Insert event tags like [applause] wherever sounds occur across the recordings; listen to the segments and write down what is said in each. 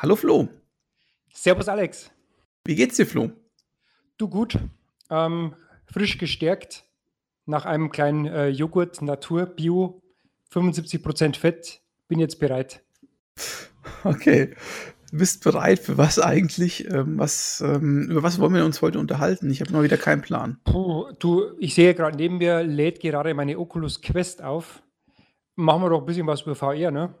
Hallo Flo. Servus Alex. Wie geht's dir, Flo? Du gut. Ähm, frisch gestärkt nach einem kleinen äh, Joghurt Natur Bio 75% Fett. Bin jetzt bereit. Okay. Du bist bereit für was eigentlich? Ähm, was, ähm, über was wollen wir uns heute unterhalten? Ich habe noch wieder keinen Plan. Puh, du, ich sehe gerade neben mir lädt gerade meine Oculus Quest auf. Machen wir doch ein bisschen was über VR, ne?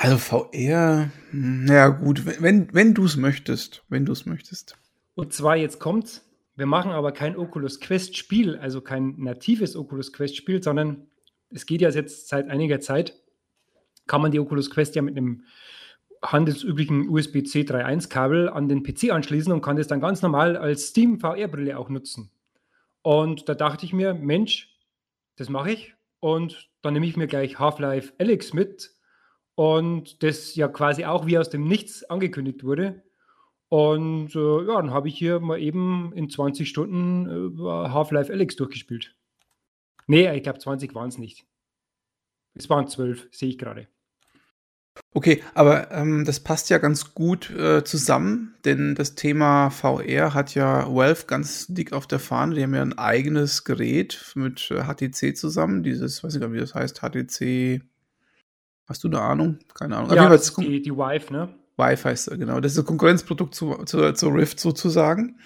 Also VR, ja gut, wenn, wenn du es möchtest, wenn du es möchtest. Und zwar jetzt kommt's, wir machen aber kein Oculus Quest Spiel, also kein natives Oculus Quest Spiel, sondern es geht ja jetzt seit einiger Zeit, kann man die Oculus Quest ja mit einem handelsüblichen USB-C 3.1 Kabel an den PC anschließen und kann das dann ganz normal als Steam VR-Brille auch nutzen. Und da dachte ich mir, Mensch, das mache ich und dann nehme ich mir gleich Half-Life Alex mit und das ja quasi auch wie aus dem Nichts angekündigt wurde. Und äh, ja, dann habe ich hier mal eben in 20 Stunden äh, Half-Life Alex durchgespielt. Nee, ich glaube 20 waren es nicht. Es waren 12, sehe ich gerade. Okay, aber ähm, das passt ja ganz gut äh, zusammen, denn das Thema VR hat ja Valve ganz dick auf der Fahne. Die haben ja ein eigenes Gerät mit HTC äh, zusammen, dieses, weiß ich gar nicht, wie das heißt, HTC Hast du eine Ahnung? Keine Ahnung. Ja, das ist die, die Vive, ne? Vive heißt er, genau. Das ist ein Konkurrenzprodukt zu, zu, zu Rift sozusagen.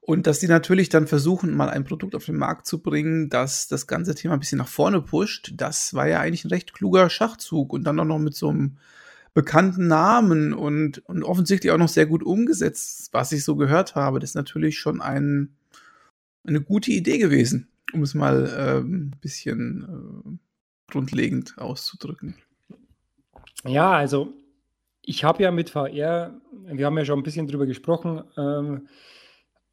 Und dass die natürlich dann versuchen, mal ein Produkt auf den Markt zu bringen, das das ganze Thema ein bisschen nach vorne pusht, das war ja eigentlich ein recht kluger Schachzug. Und dann auch noch mit so einem bekannten Namen und, und offensichtlich auch noch sehr gut umgesetzt, was ich so gehört habe. Das ist natürlich schon ein, eine gute Idee gewesen, um es mal äh, ein bisschen äh, grundlegend auszudrücken. Ja, also ich habe ja mit VR, wir haben ja schon ein bisschen drüber gesprochen, ähm,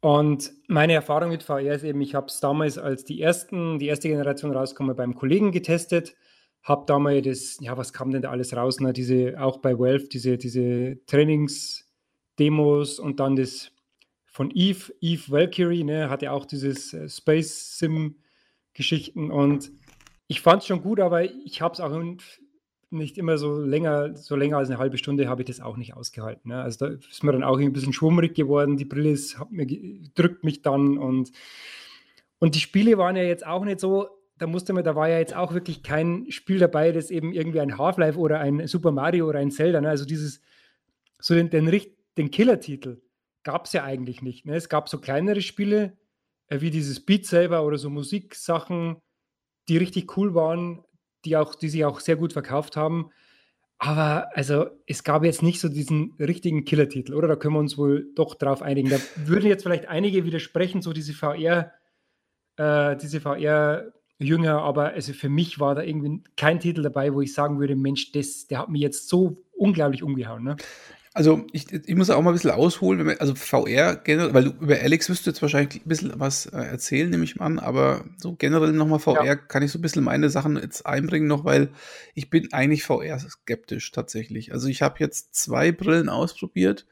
und meine Erfahrung mit VR ist eben, ich habe es damals als die ersten, die erste Generation rausgekommen beim Kollegen getestet, habe damals das, ja, was kam denn da alles raus? Ne? Diese, auch bei Valve, diese, diese Trainingsdemos und dann das von Eve, Eve Valkyrie, ne, hatte auch dieses äh, Space Sim Geschichten und ich fand es schon gut, aber ich habe es auch nicht immer so länger, so länger als eine halbe Stunde habe ich das auch nicht ausgehalten. Ne? Also da ist mir dann auch ein bisschen schwummrig geworden. Die Brille ist, mir, drückt mich dann und, und die Spiele waren ja jetzt auch nicht so, da musste man, da war ja jetzt auch wirklich kein Spiel dabei, das eben irgendwie ein Half-Life oder ein Super Mario oder ein Zelda, ne? also dieses, so den, den, den Killer-Titel gab es ja eigentlich nicht. Ne? Es gab so kleinere Spiele, äh, wie dieses Beat Saber oder so Musiksachen, die richtig cool waren, die, auch, die sich auch sehr gut verkauft haben. Aber also es gab jetzt nicht so diesen richtigen Killer-Titel, oder? Da können wir uns wohl doch drauf einigen. Da [laughs] würden jetzt vielleicht einige widersprechen, so diese VR, äh, diese VR-Jünger, aber also für mich war da irgendwie kein Titel dabei, wo ich sagen würde, Mensch, das, der hat mich jetzt so unglaublich umgehauen. Ne? Also ich, ich muss auch mal ein bisschen ausholen, wir, also VR generell, weil du über Alex wirst du jetzt wahrscheinlich ein bisschen was äh, erzählen, nehme ich mal an, aber so generell nochmal VR ja. kann ich so ein bisschen meine Sachen jetzt einbringen noch, weil ich bin eigentlich VR skeptisch tatsächlich. Also ich habe jetzt zwei Brillen ausprobiert,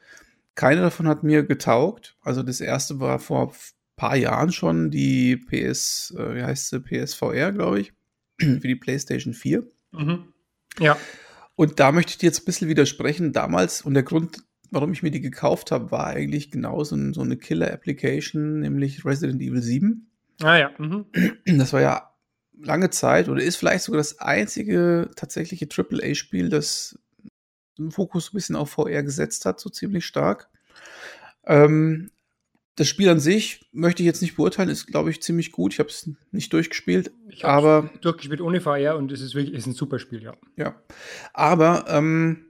keine davon hat mir getaugt. Also das erste war vor paar Jahren schon die PS, äh, wie heißt sie, PSVR, glaube ich, [clears throat] für die PlayStation 4. Mhm. Ja. Und da möchte ich dir jetzt ein bisschen widersprechen. Damals, und der Grund, warum ich mir die gekauft habe, war eigentlich genau so, so eine Killer-Application, nämlich Resident Evil 7. Ah ja. Mhm. Das war ja lange Zeit oder ist vielleicht sogar das einzige tatsächliche AAA-Spiel, das den Fokus ein bisschen auf VR gesetzt hat, so ziemlich stark. Ähm, das Spiel an sich möchte ich jetzt nicht beurteilen, ist, glaube ich, ziemlich gut. Ich habe es nicht durchgespielt, ich aber. Durchgespielt ohne VR und es ist wirklich ist ein super Spiel, ja. Ja. Aber, ähm,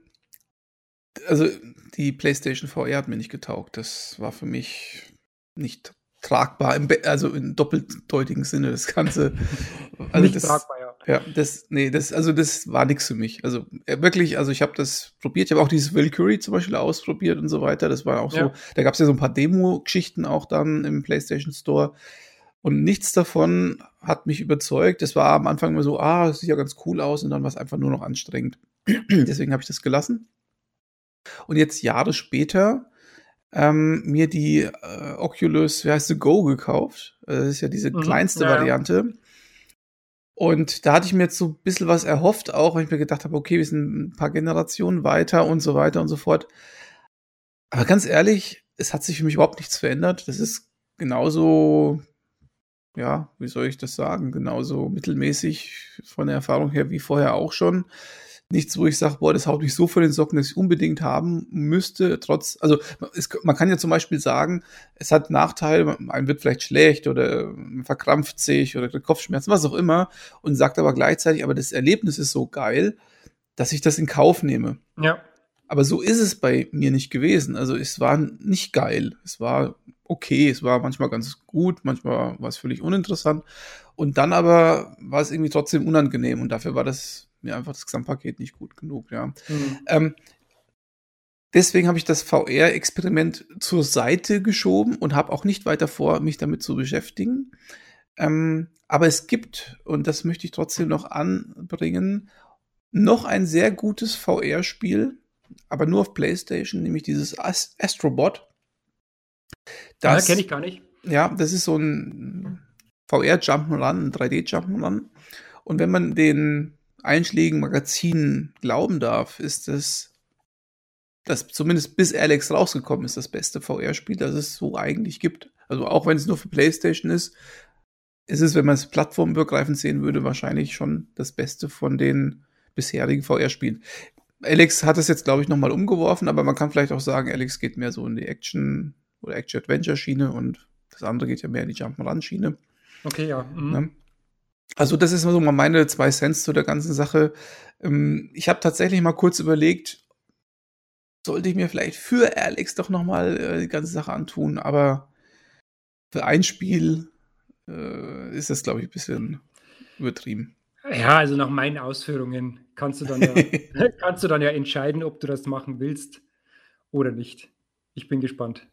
also die PlayStation VR hat mir nicht getaugt. Das war für mich nicht tragbar, im also in doppeldeutigen Sinne, das Ganze. [laughs] Also nicht das, tragbar, ja. Ja, das, nee, das, also das war nichts für mich. Also äh, wirklich, also ich habe das probiert. Ich habe auch dieses Valkyrie zum Beispiel ausprobiert und so weiter. Das war auch so, ja. da gab es ja so ein paar Demo-Geschichten auch dann im PlayStation Store. Und nichts davon hat mich überzeugt. Das war am Anfang immer so, ah, das sieht ja ganz cool aus und dann war es einfach nur noch anstrengend. [clears throat] Deswegen habe ich das gelassen. Und jetzt Jahre später ähm, mir die äh, Oculus, wie heißt sie, Go gekauft. Das ist ja diese mhm, kleinste ja, Variante. Und da hatte ich mir jetzt so ein bisschen was erhofft, auch wenn ich mir gedacht habe, okay, wir sind ein paar Generationen weiter und so weiter und so fort. Aber ganz ehrlich, es hat sich für mich überhaupt nichts verändert. Das ist genauso, ja, wie soll ich das sagen, genauso mittelmäßig von der Erfahrung her wie vorher auch schon nichts, wo ich sage, boah, das haut mich so vor den Socken, dass ich unbedingt haben müsste. Trotz, also es, man kann ja zum Beispiel sagen, es hat Nachteile, einem wird vielleicht schlecht oder man verkrampft sich oder kriegt Kopfschmerzen, was auch immer, und sagt aber gleichzeitig, aber das Erlebnis ist so geil, dass ich das in Kauf nehme. Ja. Aber so ist es bei mir nicht gewesen. Also es war nicht geil. Es war okay, es war manchmal ganz gut, manchmal war es völlig uninteressant. Und dann aber war es irgendwie trotzdem unangenehm und dafür war das mir einfach das Gesamtpaket nicht gut genug, ja. Mhm. Ähm, deswegen habe ich das VR-Experiment zur Seite geschoben und habe auch nicht weiter vor, mich damit zu beschäftigen. Ähm, aber es gibt, und das möchte ich trotzdem noch anbringen, noch ein sehr gutes VR-Spiel, aber nur auf PlayStation, nämlich dieses Ast Astrobot. Das ja, kenne ich gar nicht. Ja, das ist so ein VR-Jump'n'Run, ein 3D-Jump'n'Run. Und wenn man den einschlägigen Magazinen glauben darf, ist es, das zumindest bis Alex rausgekommen ist, das beste VR-Spiel, das es so eigentlich gibt. Also auch wenn es nur für PlayStation ist, ist es, wenn man es plattformübergreifend sehen würde, wahrscheinlich schon das Beste von den bisherigen VR-Spielen. Alex hat es jetzt, glaube ich, nochmal umgeworfen, aber man kann vielleicht auch sagen, Alex geht mehr so in die Action- oder Action-Adventure-Schiene und das andere geht ja mehr in die Jump'n'Run-Schiene. Okay, ja. Mhm. Also das ist so mal meine zwei Cents zu der ganzen Sache. Ähm, ich habe tatsächlich mal kurz überlegt, sollte ich mir vielleicht für Alex doch noch mal äh, die ganze Sache antun, aber für ein Spiel äh, ist das, glaube ich, ein bisschen übertrieben. Ja, also nach meinen Ausführungen kannst du dann ja, [laughs] kannst du dann ja entscheiden, ob du das machen willst oder nicht. Ich bin gespannt.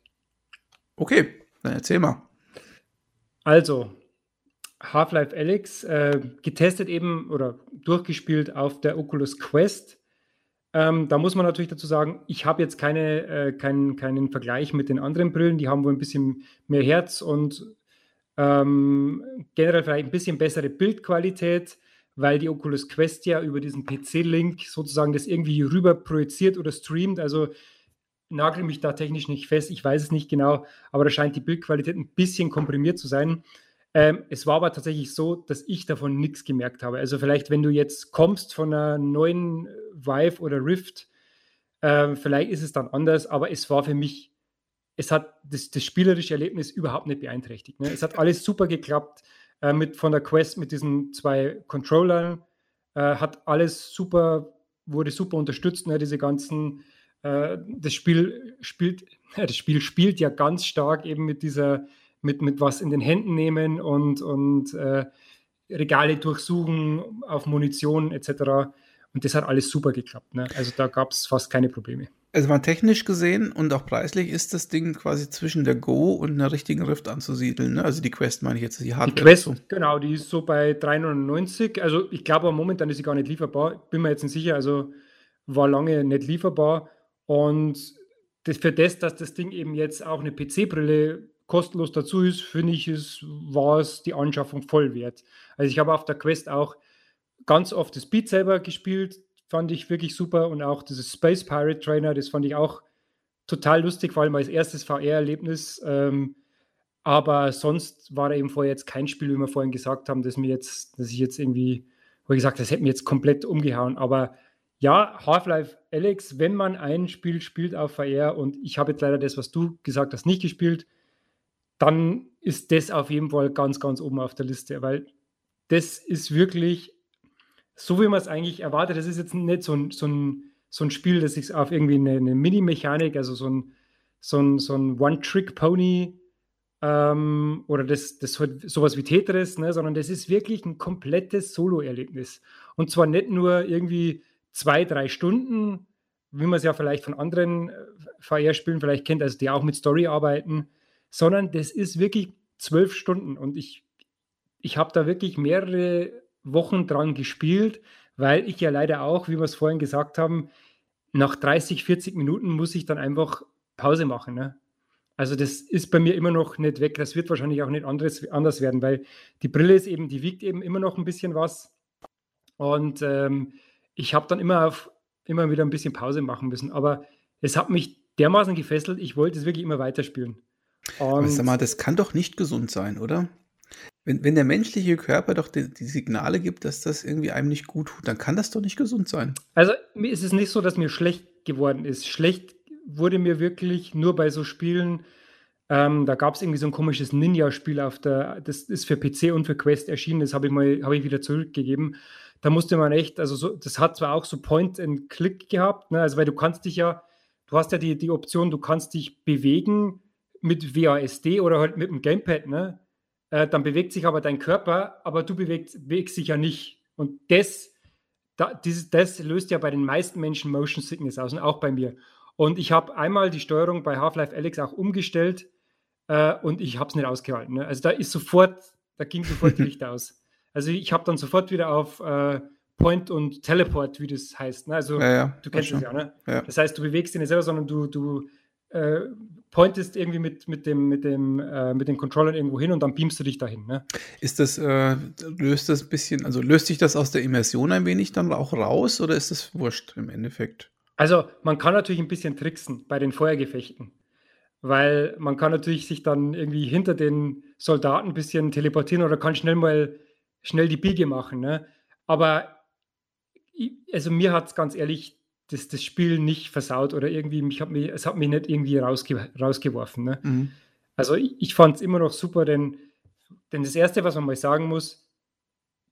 Okay, dann erzähl mal. Also, Half-Life Alyx äh, getestet eben oder durchgespielt auf der Oculus Quest. Ähm, da muss man natürlich dazu sagen, ich habe jetzt keine, äh, keinen, keinen Vergleich mit den anderen Brillen. Die haben wohl ein bisschen mehr Herz und ähm, generell vielleicht ein bisschen bessere Bildqualität, weil die Oculus Quest ja über diesen PC-Link sozusagen das irgendwie rüber projiziert oder streamt. Also nagel mich da technisch nicht fest, ich weiß es nicht genau, aber da scheint die Bildqualität ein bisschen komprimiert zu sein. Ähm, es war aber tatsächlich so, dass ich davon nichts gemerkt habe. Also vielleicht, wenn du jetzt kommst von einer neuen Vive oder Rift, äh, vielleicht ist es dann anders, aber es war für mich, es hat das, das spielerische Erlebnis überhaupt nicht beeinträchtigt. Ne? Es hat alles super geklappt äh, mit von der Quest mit diesen zwei Controllern, äh, hat alles super, wurde super unterstützt, ne? diese ganzen äh, das Spiel spielt, [laughs] das Spiel spielt ja ganz stark eben mit dieser mit, mit was in den Händen nehmen und, und äh, Regale durchsuchen auf Munition etc. Und das hat alles super geklappt. Ne? Also da gab es fast keine Probleme. Also mal technisch gesehen und auch preislich ist das Ding quasi zwischen der Go und einer richtigen Rift anzusiedeln. Ne? Also die Quest meine ich jetzt, die Hardware. Die Quest, dazu. genau, die ist so bei 3,99. Also ich glaube, momentan ist sie gar nicht lieferbar. Bin mir jetzt nicht sicher. Also war lange nicht lieferbar. Und das, für das, dass das Ding eben jetzt auch eine PC-Brille kostenlos dazu ist, finde ich, es war es die Anschaffung voll wert. Also ich habe auf der Quest auch ganz oft das Beat selber gespielt, fand ich wirklich super und auch dieses Space Pirate Trainer, das fand ich auch total lustig, vor allem als erstes VR-Erlebnis. Ähm, aber sonst war da eben vorher jetzt kein Spiel, wie wir vorhin gesagt haben, dass mir jetzt, dass ich jetzt irgendwie, wo ich gesagt, das hätte mir jetzt komplett umgehauen. Aber ja, Half-Life Alex, wenn man ein Spiel spielt auf VR und ich habe jetzt leider das, was du gesagt hast, nicht gespielt, dann ist das auf jeden Fall ganz, ganz oben auf der Liste, weil das ist wirklich so, wie man es eigentlich erwartet. Das ist jetzt nicht so ein, so ein, so ein Spiel, das sich auf irgendwie eine, eine Mini-Mechanik, also so ein, so ein, so ein One-Trick-Pony ähm, oder das, das halt sowas wie Tetris, ne, sondern das ist wirklich ein komplettes Solo-Erlebnis. Und zwar nicht nur irgendwie zwei, drei Stunden, wie man es ja vielleicht von anderen äh, VR-Spielen vielleicht kennt, also die auch mit Story arbeiten, sondern das ist wirklich zwölf Stunden und ich, ich habe da wirklich mehrere Wochen dran gespielt, weil ich ja leider auch, wie wir es vorhin gesagt haben, nach 30, 40 Minuten muss ich dann einfach Pause machen. Ne? Also das ist bei mir immer noch nicht weg. Das wird wahrscheinlich auch nicht anderes, anders werden, weil die Brille ist eben, die wiegt eben immer noch ein bisschen was. Und ähm, ich habe dann immer, auf, immer wieder ein bisschen Pause machen müssen. Aber es hat mich dermaßen gefesselt, ich wollte es wirklich immer weiterspielen. Aber sag mal, das kann doch nicht gesund sein, oder? Wenn, wenn der menschliche Körper doch die, die, Signale gibt, dass das irgendwie einem nicht gut tut, dann kann das doch nicht gesund sein. Also mir ist es nicht so, dass mir schlecht geworden ist. Schlecht wurde mir wirklich nur bei so Spielen, ähm, da gab es irgendwie so ein komisches Ninja-Spiel auf der, das ist für PC und für Quest erschienen, das habe ich mal, habe ich wieder zurückgegeben. Da musste man echt, also so, das hat zwar auch so Point and Click gehabt, ne? also weil du kannst dich ja, du hast ja die, die Option, du kannst dich bewegen mit WASD oder halt mit dem Gamepad, ne? Äh, dann bewegt sich aber dein Körper, aber du bewegst, bewegst dich ja nicht. Und das, da, dieses, das löst ja bei den meisten Menschen Motion Sickness aus und auch bei mir. Und ich habe einmal die Steuerung bei Half-Life Alex auch umgestellt äh, und ich habe es nicht ausgehalten. Ne? Also da ist sofort, da ging sofort die [laughs] Licht aus. Also ich habe dann sofort wieder auf äh, Point und Teleport, wie das heißt. Ne? Also ja, ja, du kennst das ja, ne? Ja. Das heißt, du bewegst dich nicht selber, sondern du, du äh, pointest irgendwie mit, mit, dem, mit, dem, äh, mit den Controllern irgendwo hin und dann beamst du dich dahin. Ne? Ist das, äh, löst das ein bisschen, also löst sich das aus der Immersion ein wenig dann auch raus oder ist das wurscht im Endeffekt? Also man kann natürlich ein bisschen tricksen bei den Feuergefechten, weil man kann natürlich sich dann irgendwie hinter den Soldaten ein bisschen teleportieren oder kann schnell mal schnell die Biege machen. Ne? Aber also mir hat es ganz ehrlich das, das Spiel nicht versaut oder irgendwie, mich hat mich, es hat mich nicht irgendwie rausge rausgeworfen. Ne? Mhm. Also ich, ich fand es immer noch super, denn, denn das Erste, was man mal sagen muss,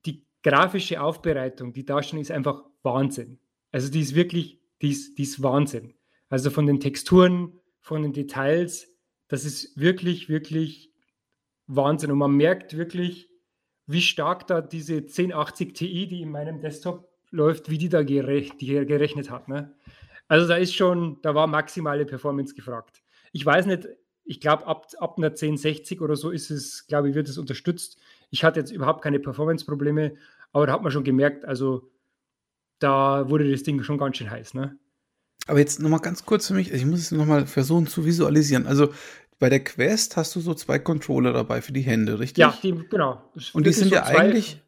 die grafische Aufbereitung, die Darstellung ist einfach Wahnsinn. Also die ist wirklich, die ist, die ist Wahnsinn. Also von den Texturen, von den Details, das ist wirklich, wirklich Wahnsinn. Und man merkt wirklich, wie stark da diese 1080 Ti, die in meinem Desktop läuft, wie die da gerecht, die gerechnet hat. Ne? Also da ist schon, da war maximale Performance gefragt. Ich weiß nicht, ich glaube, ab, ab einer 1060 oder so ist es, glaube ich, wird es unterstützt. Ich hatte jetzt überhaupt keine Performance-Probleme, aber da hat man schon gemerkt, also da wurde das Ding schon ganz schön heiß. Ne? Aber jetzt nochmal ganz kurz für mich, ich muss es nochmal versuchen zu visualisieren. Also bei der Quest hast du so zwei Controller dabei für die Hände, richtig? Ja, die, genau. Und die sind so ja eigentlich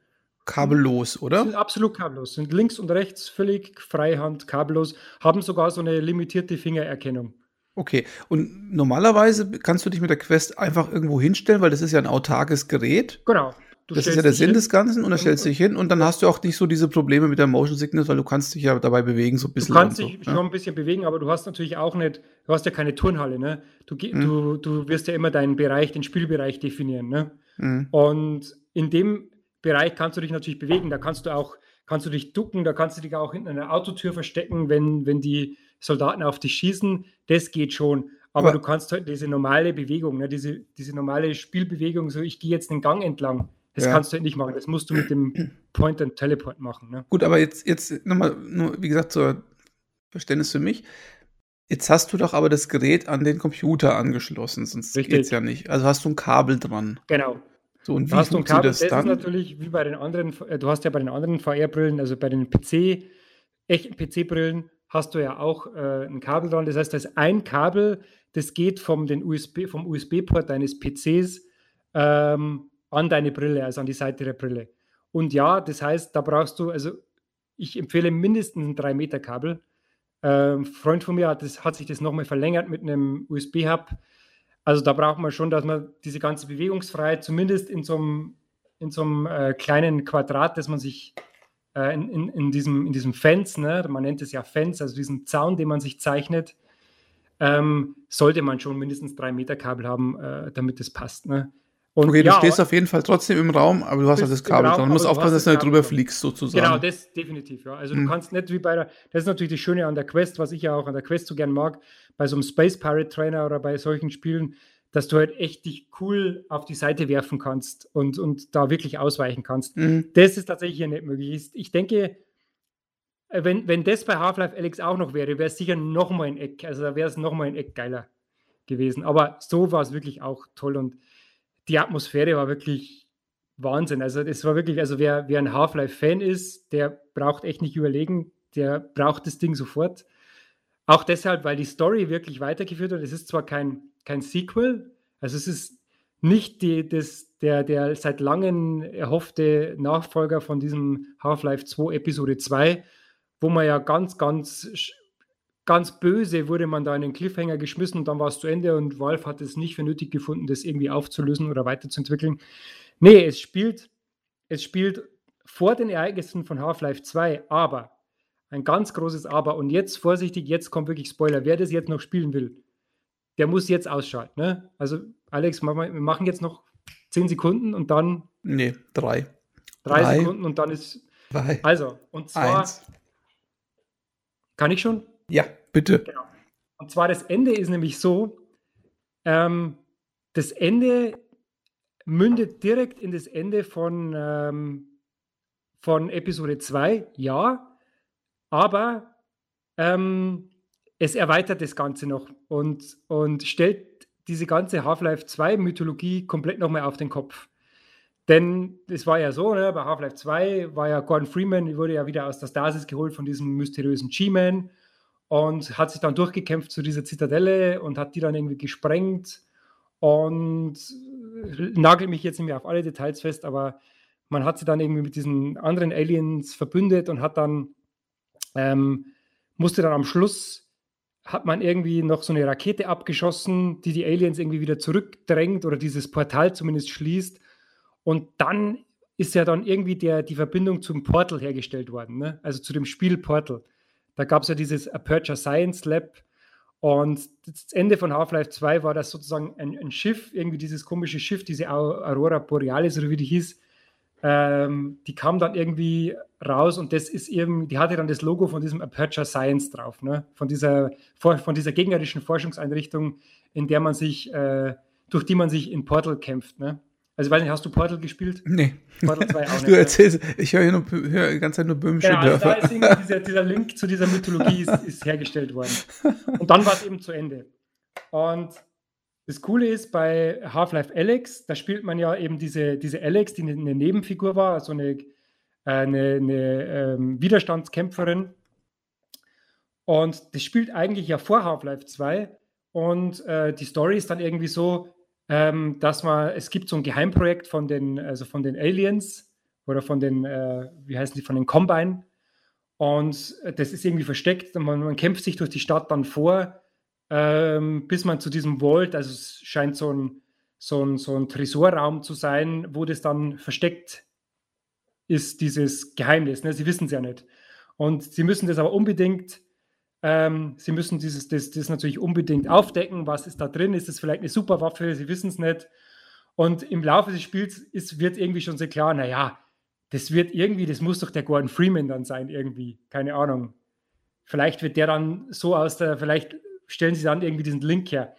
kabellos, oder? Sind absolut kabellos. Sind links und rechts völlig freihand kabellos, haben sogar so eine limitierte Fingererkennung. Okay, und normalerweise kannst du dich mit der Quest einfach irgendwo hinstellen, weil das ist ja ein autarkes Gerät. Genau. Du das ist ja der Sinn hin. des Ganzen und dann stellst du dich hin und dann hast du auch nicht so diese Probleme mit der Motion Sickness, weil du kannst dich ja dabei bewegen so ein bisschen. Du kannst dich so, schon ein bisschen bewegen, aber du hast natürlich auch nicht, du hast ja keine Turnhalle, ne? Du, mhm. du, du wirst ja immer deinen Bereich, den Spielbereich definieren, ne? Mhm. Und in dem Bereich kannst du dich natürlich bewegen. Da kannst du auch, kannst du dich ducken, da kannst du dich auch hinter einer Autotür verstecken, wenn, wenn die Soldaten auf dich schießen. Das geht schon. Aber, Aber du kannst halt diese normale Bewegung, ne, diese, diese normale Spielbewegung, so ich gehe jetzt den Gang entlang, das ja. kannst du halt nicht machen. Das musst du mit dem [clears throat] Point and Teleport machen. Ne? Gut, aber jetzt, jetzt nochmal, nur wie gesagt, zur Verständnis für mich. Jetzt hast du doch aber das Gerät an den Computer angeschlossen, sonst geht es ja nicht. Also hast du ein Kabel dran. Genau. So, und wie hast du ein Kabel, das, dann? ist natürlich wie bei den anderen, äh, du hast ja bei den anderen VR-Brillen, also bei den PC, echten PC-Brillen, hast du ja auch äh, ein Kabel dran. Das heißt, da ist ein Kabel, das geht vom, den USB, vom USB-Port deines PCs ähm, an deine Brille, also an die Seite der Brille. Und ja, das heißt, da brauchst du, also ich empfehle mindestens ein 3-Meter-Kabel. Ähm, Freund von mir hat, das, hat sich das nochmal verlängert mit einem USB-Hub. Also da braucht man schon, dass man diese ganze Bewegungsfreiheit zumindest in so einem, in so einem äh, kleinen Quadrat, dass man sich äh, in, in, in, diesem, in diesem Fence, ne, man nennt es ja Fence, also diesen Zaun, den man sich zeichnet, ähm, sollte man schon mindestens drei Meter Kabel haben, äh, damit es passt. Ne? Und okay, ja, du stehst auf jeden Fall trotzdem im Raum, aber du hast halt das Kabel dran. Du musst aufpassen, dass du nicht drüber fliegst, sozusagen. Genau, das definitiv, ja. Also hm. du kannst nicht wie bei der, das ist natürlich das Schöne an der Quest, was ich ja auch an der Quest so gern mag, bei so einem Space Pirate Trainer oder bei solchen Spielen, dass du halt echt dich cool auf die Seite werfen kannst und, und da wirklich ausweichen kannst. Mhm. Das ist tatsächlich hier nicht möglich. Ich denke, wenn, wenn das bei Half-Life Alex auch noch wäre, wäre es sicher noch mal ein Eck, also da wäre es noch mal ein Eck geiler gewesen. Aber so war es wirklich auch toll und die Atmosphäre war wirklich Wahnsinn. Also es war wirklich, also wer, wer ein Half-Life-Fan ist, der braucht echt nicht überlegen, der braucht das Ding sofort. Auch deshalb, weil die Story wirklich weitergeführt wird. Es ist zwar kein, kein Sequel. Also es ist nicht die, das, der, der seit langem erhoffte Nachfolger von diesem Half-Life 2 Episode 2, wo man ja ganz, ganz, ganz böse wurde man da in den Cliffhanger geschmissen und dann war es zu Ende und Valve hat es nicht für nötig gefunden, das irgendwie aufzulösen oder weiterzuentwickeln. Nee, es spielt, es spielt vor den Ereignissen von Half-Life 2, aber ein ganz großes Aber. Und jetzt vorsichtig, jetzt kommt wirklich Spoiler. Wer das jetzt noch spielen will, der muss jetzt ausschalten. Ne? Also, Alex, wir machen jetzt noch 10 Sekunden und dann. Nee, drei. Drei, drei Sekunden und dann ist. Drei. Also, und zwar. Eins. Kann ich schon? Ja, bitte. Genau. Und zwar das Ende ist nämlich so: ähm, das Ende mündet direkt in das Ende von, ähm, von Episode 2, ja, aber ähm, es erweitert das Ganze noch und, und stellt diese ganze Half-Life 2 Mythologie komplett nochmal auf den Kopf. Denn es war ja so, ne, bei Half-Life 2 war ja Gordon Freeman, wurde ja wieder aus der Stasis geholt von diesem mysteriösen G-Man und hat sich dann durchgekämpft zu dieser Zitadelle und hat die dann irgendwie gesprengt und nagel mich jetzt nicht mehr auf alle Details fest, aber man hat sie dann irgendwie mit diesen anderen Aliens verbündet und hat dann ähm, musste dann am Schluss hat man irgendwie noch so eine Rakete abgeschossen, die die Aliens irgendwie wieder zurückdrängt oder dieses Portal zumindest schließt. Und dann ist ja dann irgendwie der, die Verbindung zum Portal hergestellt worden, ne? also zu dem Spiel Portal. Da gab es ja dieses Aperture Science Lab und das Ende von Half-Life 2 war das sozusagen ein, ein, Schiff, irgendwie dieses komische Schiff, diese Aurora Borealis oder wie die hieß, ähm, die kam dann irgendwie raus und das ist eben, die hatte dann das Logo von diesem Aperture Science drauf, ne? von, dieser, von dieser gegnerischen Forschungseinrichtung, in der man sich, äh, durch die man sich in Portal kämpft. Ne? Also, ich weiß nicht, hast du Portal gespielt? Nee. Portal 2 auch [laughs] nicht. Du erzählst, ich höre hier nur, hör die ganze Zeit nur böhmische genau, Dörfer. Also da ist dieser, dieser Link zu dieser Mythologie ist, ist hergestellt worden. [laughs] Und dann war es eben zu Ende. Und das Coole ist bei Half-Life Alex, da spielt man ja eben diese, diese Alex, die eine Nebenfigur war, also eine, eine, eine ähm, Widerstandskämpferin. Und das spielt eigentlich ja vor Half-Life 2. Und äh, die Story ist dann irgendwie so, ähm, dass man, es gibt so ein Geheimprojekt von den, also von den Aliens oder von den, äh, wie heißen die, von den Combine. Und das ist irgendwie versteckt und man, man kämpft sich durch die Stadt dann vor ähm, bis man zu diesem Vault, also es scheint so ein, so, ein, so ein Tresorraum zu sein, wo das dann versteckt ist, dieses Geheimnis. Ne? Sie wissen es ja nicht. Und sie müssen das aber unbedingt, ähm, sie müssen dieses, das, das natürlich unbedingt aufdecken, was ist da drin, ist das vielleicht eine Superwaffe, sie wissen es nicht. Und im Laufe des Spiels ist, wird irgendwie schon sehr klar, naja, das wird irgendwie, das muss doch der Gordon Freeman dann sein, irgendwie, keine Ahnung. Vielleicht wird der dann so aus der, vielleicht stellen sie dann irgendwie diesen Link her.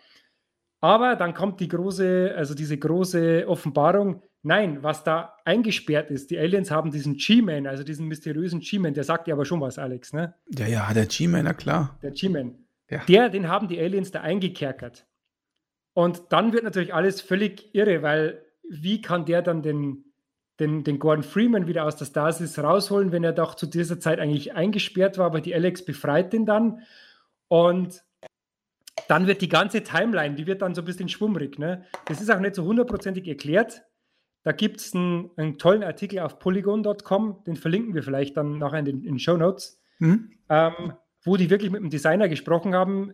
Aber dann kommt die große, also diese große Offenbarung. Nein, was da eingesperrt ist, die Aliens haben diesen G-Man, also diesen mysteriösen G-Man, der sagt ja aber schon was, Alex, ne? Ja, ja, der G-Man, na klar. Der G-Man. Ja. Der, den haben die Aliens da eingekerkert. Und dann wird natürlich alles völlig irre, weil wie kann der dann den, den, den Gordon Freeman wieder aus der Stasis rausholen, wenn er doch zu dieser Zeit eigentlich eingesperrt war, aber die Alex befreit den dann. Und dann wird die ganze Timeline, die wird dann so ein bisschen schwummrig. Ne? Das ist auch nicht so hundertprozentig erklärt. Da gibt es einen, einen, tollen Artikel auf polygon.com, den verlinken wir vielleicht dann nachher in den, in Show Notes, mhm. ähm, wo die wirklich mit dem Designer gesprochen haben.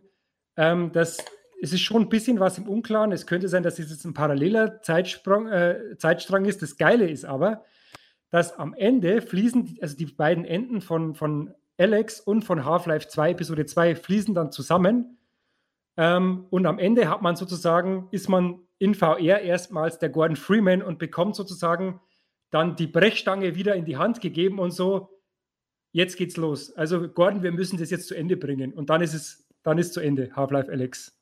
Ähm, das, es ist schon ein bisschen was im Unklaren. Es könnte sein, dass es jetzt ein paralleler Zeitsprung, äh, Zeitstrang ist. Das Geile ist aber, dass am Ende fließen, also die beiden Enden von, von Alex und von Half-Life 2 Episode 2 fließen dann zusammen ähm, und am Ende hat man sozusagen, ist man in VR erstmals der Gordon Freeman und bekommt sozusagen dann die Brechstange wieder in die Hand gegeben und so, jetzt geht's los. Also Gordon, wir müssen das jetzt zu Ende bringen. Und dann ist es, dann ist zu Ende, Half-Life Alex.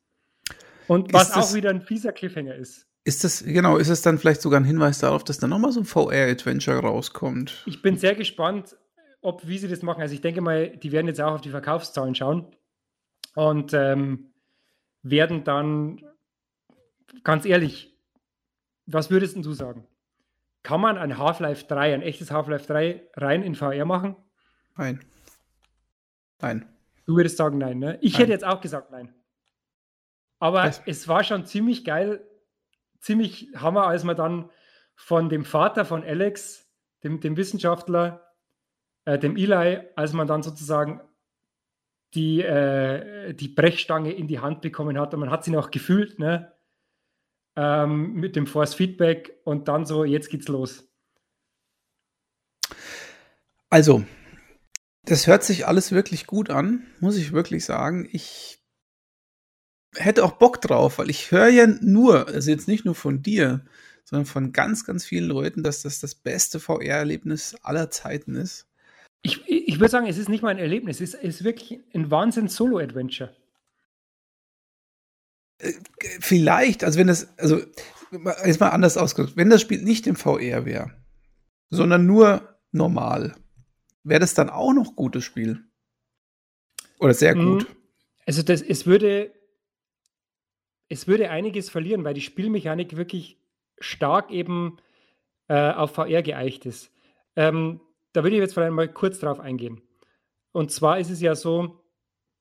Und was das, auch wieder ein fieser Cliffhanger ist. Ist das, genau, ist es dann vielleicht sogar ein Hinweis darauf, dass da nochmal so ein VR-Adventure rauskommt? Ich bin sehr gespannt, ob, wie sie das machen. Also ich denke mal, die werden jetzt auch auf die Verkaufszahlen schauen. Und ähm, werden dann, ganz ehrlich, was würdest du sagen? Kann man ein Half-Life 3, ein echtes Half-Life 3 rein in VR machen? Nein. Nein. Du würdest sagen nein, ne? Ich nein. hätte jetzt auch gesagt nein. Aber Was? es war schon ziemlich geil, ziemlich Hammer, als man dann von dem Vater von Alex, dem, dem Wissenschaftler, äh, dem Eli, als man dann sozusagen die, äh, die Brechstange in die Hand bekommen hat und man hat sie noch gefühlt, ne? Ähm, mit dem Force Feedback und dann so, jetzt geht's los. Also, das hört sich alles wirklich gut an, muss ich wirklich sagen. Ich hätte auch Bock drauf, weil ich höre ja nur, also jetzt nicht nur von dir, sondern von ganz, ganz vielen Leuten, dass das das beste VR-Erlebnis aller Zeiten ist. Ich, ich würde sagen, es ist nicht mal ein Erlebnis, es ist, ist wirklich ein Wahnsinn-Solo-Adventure. Äh, vielleicht, also wenn das, also jetzt mal anders ausgedrückt, wenn das Spiel nicht im VR wäre, sondern nur normal, wäre das dann auch noch gutes Spiel? Oder sehr mhm. gut? Also das, es würde, es würde einiges verlieren, weil die Spielmechanik wirklich stark eben äh, auf VR geeicht ist. Ähm, da würde ich jetzt vielleicht mal kurz drauf eingehen. Und zwar ist es ja so,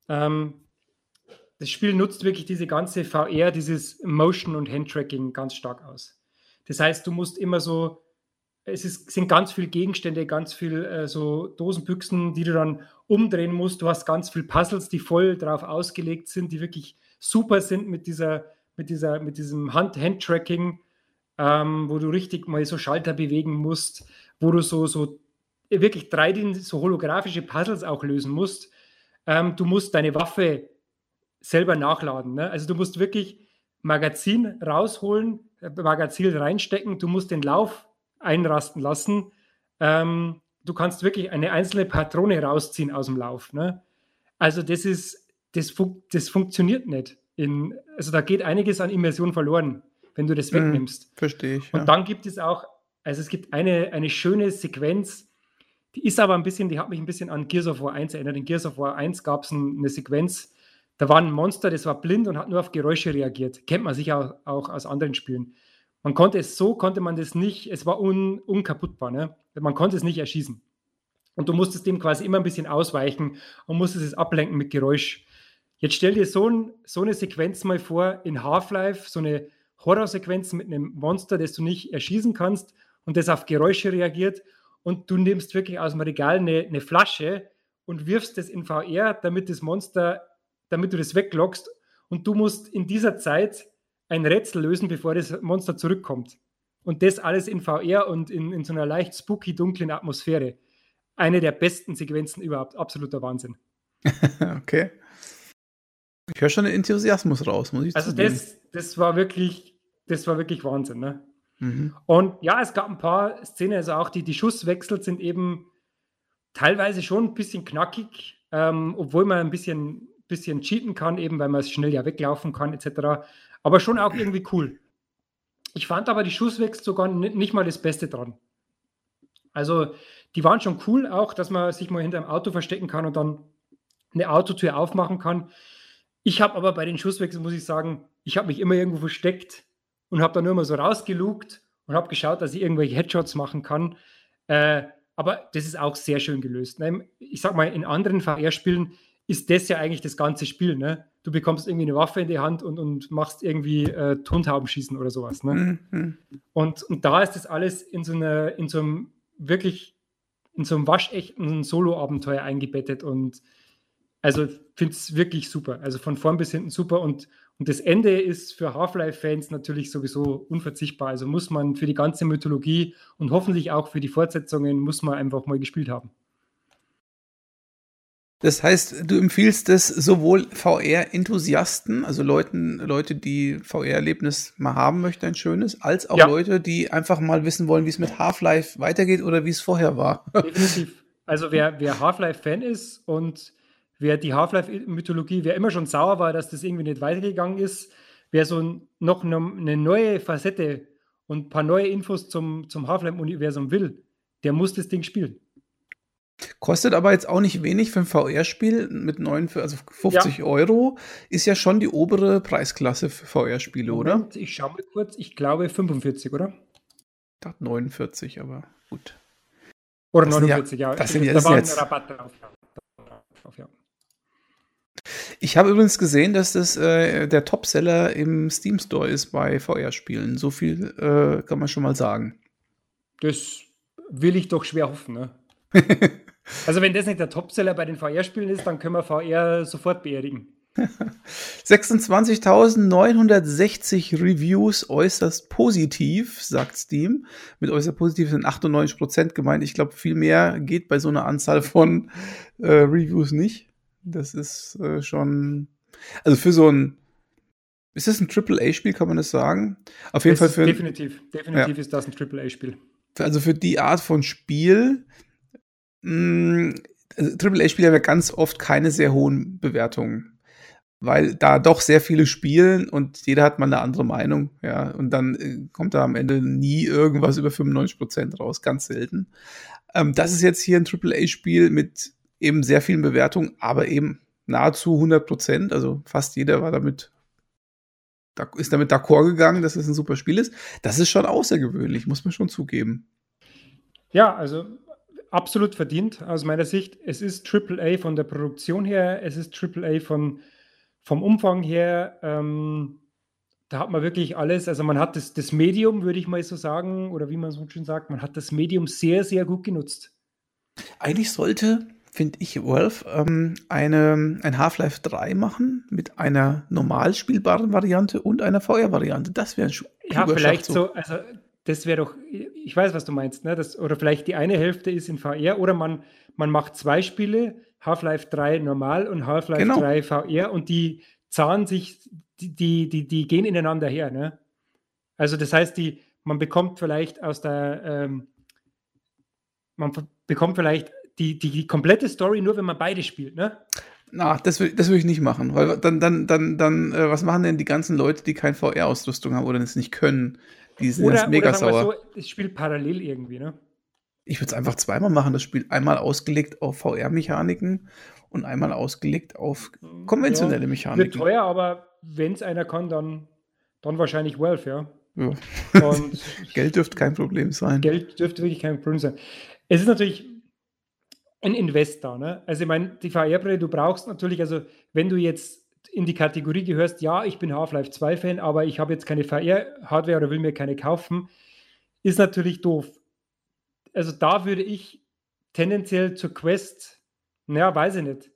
ähm, das Spiel nutzt wirklich diese ganze VR, dieses Motion- und Handtracking ganz stark aus. Das heißt, du musst immer so, es ist, sind ganz viele Gegenstände, ganz viele äh, so Dosenbüchsen, die du dann umdrehen musst. Du hast ganz viele Puzzles, die voll darauf ausgelegt sind, die wirklich super sind mit dieser, mit dieser, mit diesem Hand-Hand-Tracking, ähm, wo du richtig mal so Schalter bewegen musst, wo du so, so wirklich 3D, so holographische Puzzles auch lösen musst. Ähm, du musst deine Waffe selber nachladen. Ne? Also du musst wirklich Magazin rausholen, äh, Magazin reinstecken, du musst den Lauf einrasten lassen. Ähm, du kannst wirklich eine einzelne Patrone rausziehen aus dem Lauf. Ne? Also das ist, das, fun das funktioniert nicht. In, also da geht einiges an Immersion verloren, wenn du das hm, wegnimmst. verstehe ich. Ja. Und dann gibt es auch, also es gibt eine, eine schöne Sequenz, die ist aber ein bisschen, die hat mich ein bisschen an Gears of War 1 erinnert. In Gears of War 1 gab es ein, eine Sequenz, da war ein Monster, das war blind und hat nur auf Geräusche reagiert. Kennt man sicher auch, auch aus anderen Spielen. Man konnte es so, konnte man das nicht, es war un, unkaputtbar. Ne? Man konnte es nicht erschießen. Und du musstest dem quasi immer ein bisschen ausweichen und musstest es ablenken mit Geräusch. Jetzt stell dir so, ein, so eine Sequenz mal vor in Half-Life, so eine Horrorsequenz mit einem Monster, das du nicht erschießen kannst und das auf Geräusche reagiert und du nimmst wirklich aus dem Regal eine, eine Flasche und wirfst es in VR, damit das Monster, damit du das weglockst und du musst in dieser Zeit ein Rätsel lösen, bevor das Monster zurückkommt. Und das alles in VR und in, in so einer leicht spooky, dunklen Atmosphäre. Eine der besten Sequenzen überhaupt. Absoluter Wahnsinn. [laughs] okay. Ich höre schon den Enthusiasmus raus, muss ich sagen. Also das, das war wirklich, das war wirklich Wahnsinn, ne? Mhm. Und ja, es gab ein paar Szenen, also auch die, die Schusswechsel sind eben teilweise schon ein bisschen knackig, ähm, obwohl man ein bisschen, bisschen cheaten kann, eben weil man es schnell ja weglaufen kann, etc. Aber schon auch irgendwie cool. Ich fand aber die Schusswechsel sogar nicht mal das Beste dran. Also, die waren schon cool, auch, dass man sich mal hinter einem Auto verstecken kann und dann eine Autotür aufmachen kann. Ich habe aber bei den Schusswechseln, muss ich sagen, ich habe mich immer irgendwo versteckt und habe dann nur mal so rausgelugt und habe geschaut, dass ich irgendwelche Headshots machen kann. Äh, aber das ist auch sehr schön gelöst. Ne? Ich sag mal, in anderen VR-Spielen ist das ja eigentlich das ganze Spiel. Ne? Du bekommst irgendwie eine Waffe in die Hand und, und machst irgendwie äh, Tontaubenschießen oder sowas. Ne? Mhm. Und, und da ist das alles in so, einer, in so einem wirklich, in so einem waschechten Solo-Abenteuer eingebettet und also finde es wirklich super. Also von vorn bis hinten super und, und das Ende ist für Half-Life-Fans natürlich sowieso unverzichtbar. Also muss man für die ganze Mythologie und hoffentlich auch für die Fortsetzungen muss man einfach mal gespielt haben. Das heißt, du empfiehlst es sowohl VR-Enthusiasten, also Leuten, Leute, die VR-Erlebnis mal haben möchten, ein schönes, als auch ja. Leute, die einfach mal wissen wollen, wie es mit Half-Life weitergeht oder wie es vorher war. Definitiv. Also wer, wer Half-Life-Fan ist und wer die Half-Life-Mythologie, wer immer schon sauer war, dass das irgendwie nicht weitergegangen ist, wer so noch eine neue Facette und ein paar neue Infos zum, zum Half-Life-Universum will, der muss das Ding spielen. Kostet aber jetzt auch nicht wenig für ein VR-Spiel mit 9, also 50 ja. Euro. Ist ja schon die obere Preisklasse für VR-Spiele, oder? Ich schaue mal kurz. Ich glaube 45, oder? Ich dachte 49, aber gut. Oder das 49, ja, ja. Das sind das da war ein Rabatt drauf. drauf ja. Ich habe übrigens gesehen, dass das äh, der Topseller im Steam Store ist bei VR-Spielen. So viel äh, kann man schon mal sagen. Das will ich doch schwer hoffen. Ne? [laughs] also wenn das nicht der Topseller bei den VR-Spielen ist, dann können wir VR sofort beerdigen. [laughs] 26.960 Reviews äußerst positiv, sagt Steam. Mit äußerst positiv sind 98% gemeint. Ich glaube, viel mehr geht bei so einer Anzahl von äh, Reviews nicht. Das ist äh, schon. Also für so ein. Ist das ein AAA-Spiel, kann man das sagen? Auf jeden das Fall für. Definitiv, definitiv ja. ist das ein AAA-Spiel. Also für die Art von Spiel. Mh, mm, also AAA-Spiele haben ja ganz oft keine sehr hohen Bewertungen weil da doch sehr viele spielen und jeder hat mal eine andere Meinung, ja, und dann äh, kommt da am Ende nie irgendwas über 95 Prozent raus, ganz selten. Ähm, das ist jetzt hier ein AAA-Spiel mit eben sehr vielen Bewertungen, aber eben nahezu 100 Prozent, also fast jeder war damit ist damit d'accord gegangen, dass es ein super Spiel ist. Das ist schon außergewöhnlich, muss man schon zugeben. Ja, also absolut verdient aus meiner Sicht. Es ist AAA von der Produktion her, es ist AAA von vom Umfang her, ähm, da hat man wirklich alles, also man hat das, das Medium, würde ich mal so sagen, oder wie man so schön sagt, man hat das Medium sehr, sehr gut genutzt. Eigentlich sollte, finde ich, Valve ähm, eine, ein Half-Life 3 machen mit einer normal spielbaren Variante und einer VR-Variante. Das wäre ein Ja, vielleicht so, also das wäre doch, ich weiß, was du meinst, ne? Das, oder vielleicht die eine Hälfte ist in VR oder man, man macht zwei Spiele, Half-Life 3 normal und Half-Life genau. 3 VR und die zahlen sich, die, die, die, die gehen ineinander her. Ne? Also das heißt, die, man bekommt vielleicht aus der, ähm, man bekommt vielleicht die, die, die komplette Story nur, wenn man beide spielt, ne? Na, das will, das will ich nicht machen, weil dann, dann, dann, dann, äh, was machen denn die ganzen Leute, die keine VR-Ausrüstung haben oder das nicht können? Die sind oder, mega oder sauer. So, es spielt parallel irgendwie, ne? Ich würde es einfach zweimal machen, das Spiel einmal ausgelegt auf VR-Mechaniken und einmal ausgelegt auf hm, konventionelle ja, Mechaniken. Wird teuer, aber wenn es einer kann, dann, dann wahrscheinlich Valve, ja. ja. [laughs] Geld dürfte kein Problem sein. Geld dürfte wirklich kein Problem sein. Es ist natürlich ein Investor, ne? Also ich meine, die VR-Brille, du brauchst natürlich, also wenn du jetzt in die Kategorie gehörst, ja, ich bin Half-Life 2-Fan, aber ich habe jetzt keine VR-Hardware oder will mir keine kaufen, ist natürlich doof also da würde ich tendenziell zur Quest, naja, weiß ich nicht.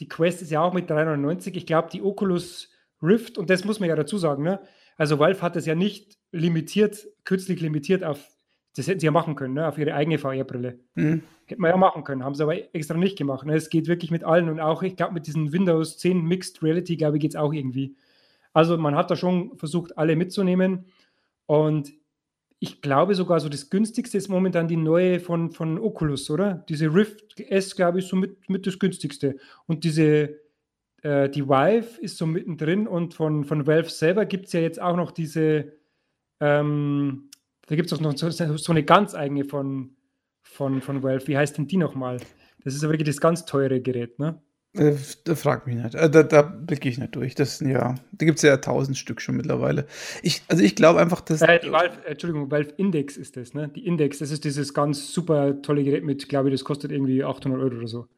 Die Quest ist ja auch mit 399. Ich glaube, die Oculus Rift, und das muss man ja dazu sagen, ne? Also Valve hat das ja nicht limitiert, kürzlich limitiert auf, das hätten sie ja machen können, ne? auf ihre eigene VR-Brille. Mhm. Hätten wir ja machen können, haben sie aber extra nicht gemacht. Ne? Es geht wirklich mit allen und auch, ich glaube, mit diesen Windows 10 Mixed Reality, glaube ich, geht es auch irgendwie. Also man hat da schon versucht, alle mitzunehmen. Und ich glaube sogar so das günstigste ist momentan die neue von, von Oculus, oder? Diese Rift S, glaube ich, so mit, mit das günstigste. Und diese, äh, die Vive ist so mittendrin und von, von Valve selber gibt es ja jetzt auch noch diese, ähm, da gibt es auch noch so, so, eine ganz eigene von, von, von Valve. Wie heißt denn die nochmal? Das ist ja wirklich das ganz teure Gerät, ne? Äh, da frag mich nicht. Äh, da, da blicke ich nicht durch. Das ja, da gibt es ja tausend Stück schon mittlerweile. Ich, also ich glaube einfach, dass. Äh, die Valve, Entschuldigung, Valve Index ist das, ne? Die Index, das ist dieses ganz super tolle Gerät mit, glaube ich, das kostet irgendwie 800 Euro oder so.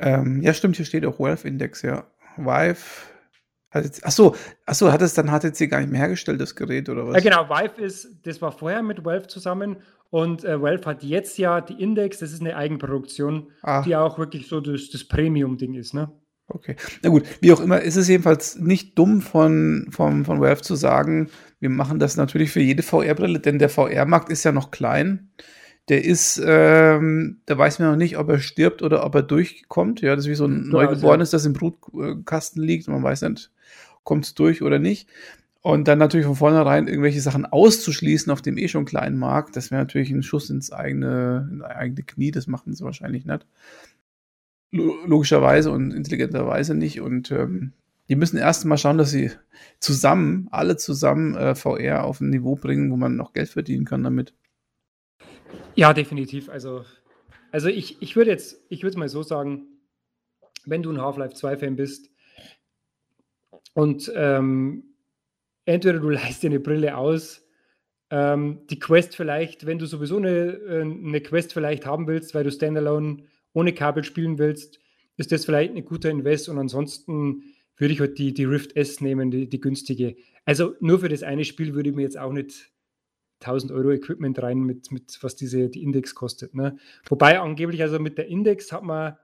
Ähm, ja, stimmt, hier steht auch Valve Index, ja. Vive. Achso, achso, hat es dann HTC gar nicht mehr hergestellt, das Gerät, oder was? Ja, genau, Vive ist, das war vorher mit Valve zusammen und äh, Valve hat jetzt ja die Index, das ist eine Eigenproduktion, ah. die auch wirklich so das, das Premium-Ding ist, ne? Okay. Na gut, wie auch immer, ist es jedenfalls nicht dumm von, von, von Valve zu sagen, wir machen das natürlich für jede VR-Brille, denn der VR-Markt ist ja noch klein. Der ist, ähm, da weiß man noch nicht, ob er stirbt oder ob er durchkommt. Ja, das ist wie so ein ja, Neugeborenes, also. das im Brutkasten liegt man weiß nicht, kommt es durch oder nicht. Und dann natürlich von vornherein irgendwelche Sachen auszuschließen auf dem eh schon kleinen Markt, das wäre natürlich ein Schuss ins eigene, ins eigene Knie, das machen sie wahrscheinlich nicht. Logischerweise und intelligenterweise nicht. Und ähm, die müssen erst mal schauen, dass sie zusammen, alle zusammen äh, VR auf ein Niveau bringen, wo man noch Geld verdienen kann damit. Ja, definitiv. Also, also ich, ich würde jetzt, ich würde mal so sagen, wenn du ein Half-Life 2-Fan bist und ähm, entweder du [laughs] leist dir eine Brille aus, ähm, die Quest vielleicht, wenn du sowieso eine, äh, eine Quest vielleicht haben willst, weil du Standalone ohne Kabel spielen willst, ist das vielleicht ein guter Invest und ansonsten würde ich halt die, die Rift S nehmen, die, die günstige. Also nur für das eine Spiel würde ich mir jetzt auch nicht 1000 Euro Equipment rein, mit, mit was diese die Index kostet. Ne? Wobei angeblich, also mit der Index hat man,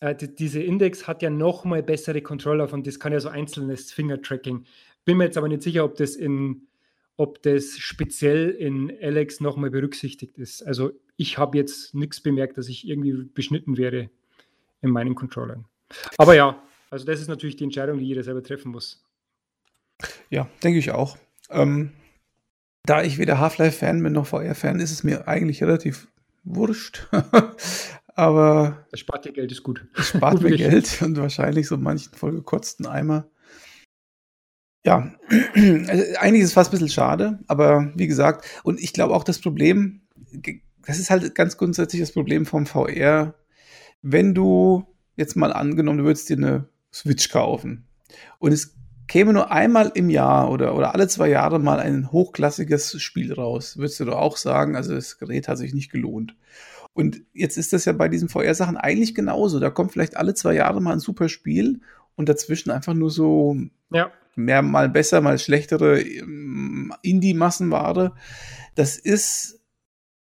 äh, die, diese Index hat ja nochmal bessere Controller und das kann ja so einzelnes Finger-Tracking. Bin mir jetzt aber nicht sicher, ob das in, ob das speziell in Alex nochmal berücksichtigt ist. Also ich habe jetzt nichts bemerkt, dass ich irgendwie beschnitten wäre in meinen Controllern. Aber ja, also das ist natürlich die Entscheidung, die jeder selber treffen muss. Ja, denke ich auch. Ähm, da ich weder Half-Life-Fan bin noch VR-Fan, ist es mir eigentlich relativ wurscht. [laughs] Aber. Das spart dir Geld, ist gut. Es spart [laughs] mir Geld und wahrscheinlich so manchen vollgekotzten Eimer. Ja, [clears throat] also eigentlich ist es fast ein bisschen schade, aber wie gesagt, und ich glaube auch das Problem, das ist halt ganz grundsätzlich das Problem vom VR. Wenn du jetzt mal angenommen, du würdest dir eine Switch kaufen und es käme nur einmal im Jahr oder, oder alle zwei Jahre mal ein hochklassiges Spiel raus, würdest du doch auch sagen, also das Gerät hat sich nicht gelohnt. Und jetzt ist das ja bei diesen VR-Sachen eigentlich genauso. Da kommt vielleicht alle zwei Jahre mal ein super Spiel und dazwischen einfach nur so ja. mehr mal besser, mal schlechtere ähm, Indie-Massenware. Das ist